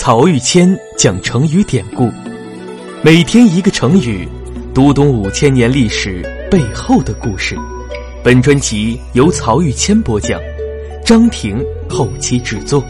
曹玉谦讲成语典故，每天一个成语，读懂五千年历史背后的故事。本专辑由曹玉谦播讲，张婷后期制作。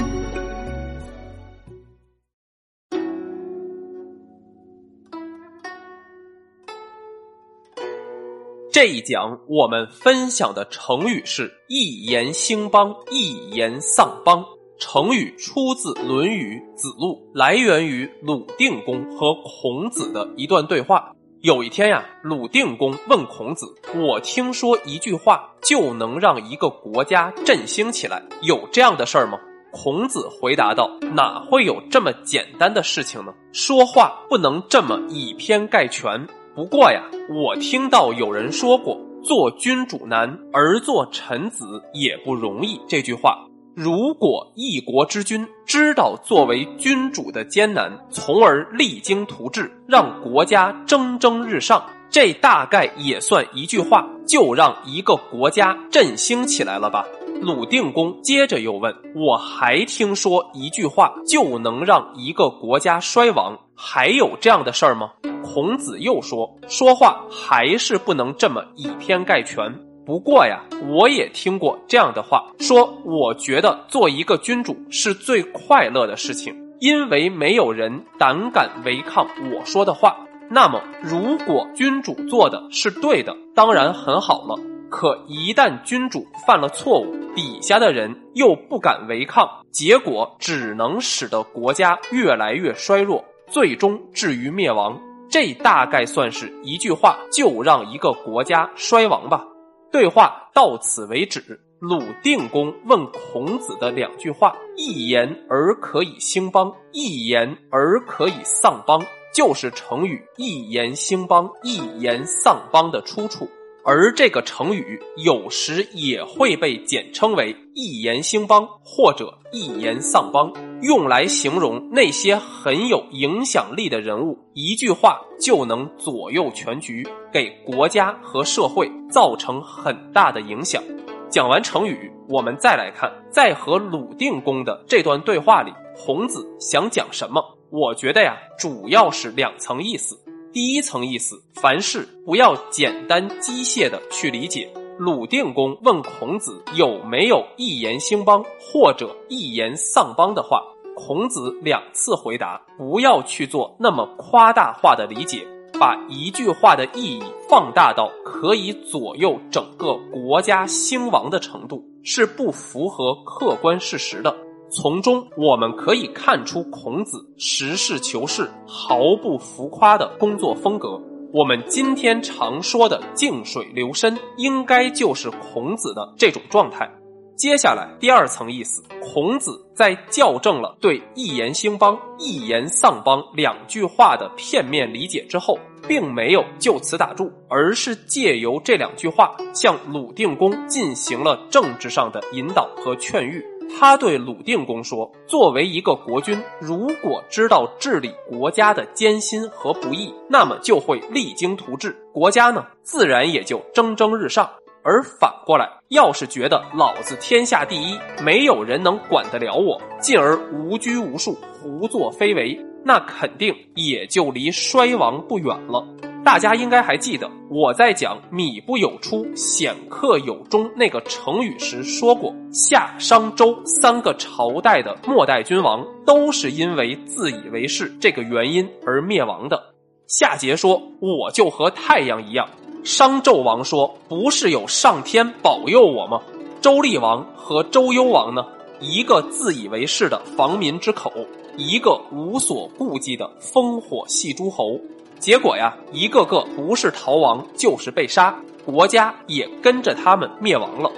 这一讲我们分享的成语是“一言兴邦”，“一言丧邦”。成语出自《论语·子路》，来源于鲁定公和孔子的一段对话。有一天呀，鲁定公问孔子：“我听说一句话就能让一个国家振兴起来，有这样的事儿吗？”孔子回答道：“哪会有这么简单的事情呢？说话不能这么以偏概全。不过呀，我听到有人说过‘做君主难，而做臣子也不容易’这句话。”如果一国之君知道作为君主的艰难，从而励精图治，让国家蒸蒸日上，这大概也算一句话，就让一个国家振兴起来了吧？鲁定公接着又问：“我还听说一句话就能让一个国家衰亡，还有这样的事儿吗？”孔子又说：“说话还是不能这么以偏概全。”不过呀，我也听过这样的话，说我觉得做一个君主是最快乐的事情，因为没有人胆敢违抗我说的话。那么，如果君主做的是对的，当然很好了。可一旦君主犯了错误，底下的人又不敢违抗，结果只能使得国家越来越衰弱，最终至于灭亡。这大概算是一句话就让一个国家衰亡吧。对话到此为止。鲁定公问孔子的两句话：“一言而可以兴邦，一言而可以丧邦”，就是成语“一言兴邦，一言丧邦”的出处。而这个成语有时也会被简称为“一言兴邦”或者“一言丧邦”，用来形容那些很有影响力的人物，一句话就能左右全局，给国家和社会造成很大的影响。讲完成语，我们再来看，在和鲁定公的这段对话里，孔子想讲什么？我觉得呀，主要是两层意思。第一层意思，凡事不要简单机械的去理解。鲁定公问孔子有没有一言兴邦或者一言丧邦的话，孔子两次回答：不要去做那么夸大化的理解，把一句话的意义放大到可以左右整个国家兴亡的程度，是不符合客观事实的。从中我们可以看出孔子实事求是、毫不浮夸的工作风格。我们今天常说的“静水流深”，应该就是孔子的这种状态。接下来第二层意思，孔子在校正了对“一言兴邦，一言丧邦”两句话的片面理解之后，并没有就此打住，而是借由这两句话向鲁定公进行了政治上的引导和劝喻。他对鲁定公说：“作为一个国君，如果知道治理国家的艰辛和不易，那么就会励精图治，国家呢，自然也就蒸蒸日上。而反过来，要是觉得老子天下第一，没有人能管得了我，进而无拘无束、胡作非为，那肯定也就离衰亡不远了。”大家应该还记得，我在讲“米不有出，显克有终”那个成语时说过，夏、商、周三个朝代的末代君王都是因为自以为是这个原因而灭亡的。夏桀说：“我就和太阳一样。”商纣王说：“不是有上天保佑我吗？”周厉王和周幽王呢？一个自以为是的防民之口，一个无所顾忌的烽火戏诸侯。结果呀，一个个不是逃亡就是被杀，国家也跟着他们灭亡了。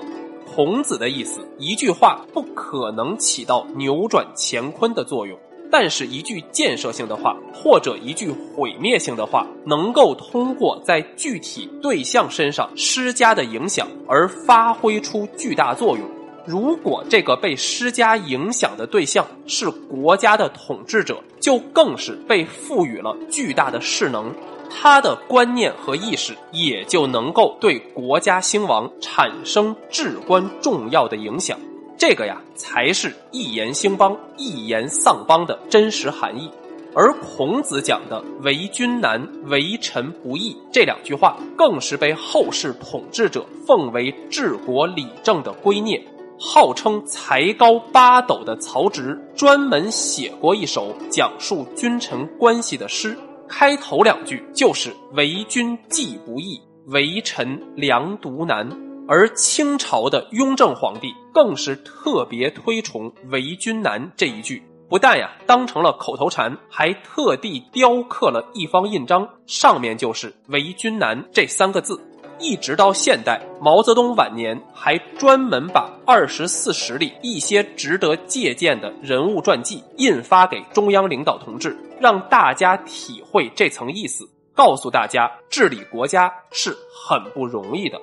孔子的意思，一句话不可能起到扭转乾坤的作用，但是一句建设性的话，或者一句毁灭性的话，能够通过在具体对象身上施加的影响而发挥出巨大作用。如果这个被施加影响的对象是国家的统治者，就更是被赋予了巨大的势能，他的观念和意识也就能够对国家兴亡产生至关重要的影响。这个呀，才是一言兴邦，一言丧邦的真实含义。而孔子讲的“为君难，为臣不易”这两句话，更是被后世统治者奉为治国理政的圭臬。号称才高八斗的曹植，专门写过一首讲述君臣关系的诗，开头两句就是“为君计不易，为臣良独难”。而清朝的雍正皇帝更是特别推崇“为君难”这一句。不但呀当成了口头禅，还特地雕刻了一方印章，上面就是“为君难”这三个字。一直到现代，毛泽东晚年还专门把《二十四史》里一些值得借鉴的人物传记印发给中央领导同志，让大家体会这层意思，告诉大家治理国家是很不容易的。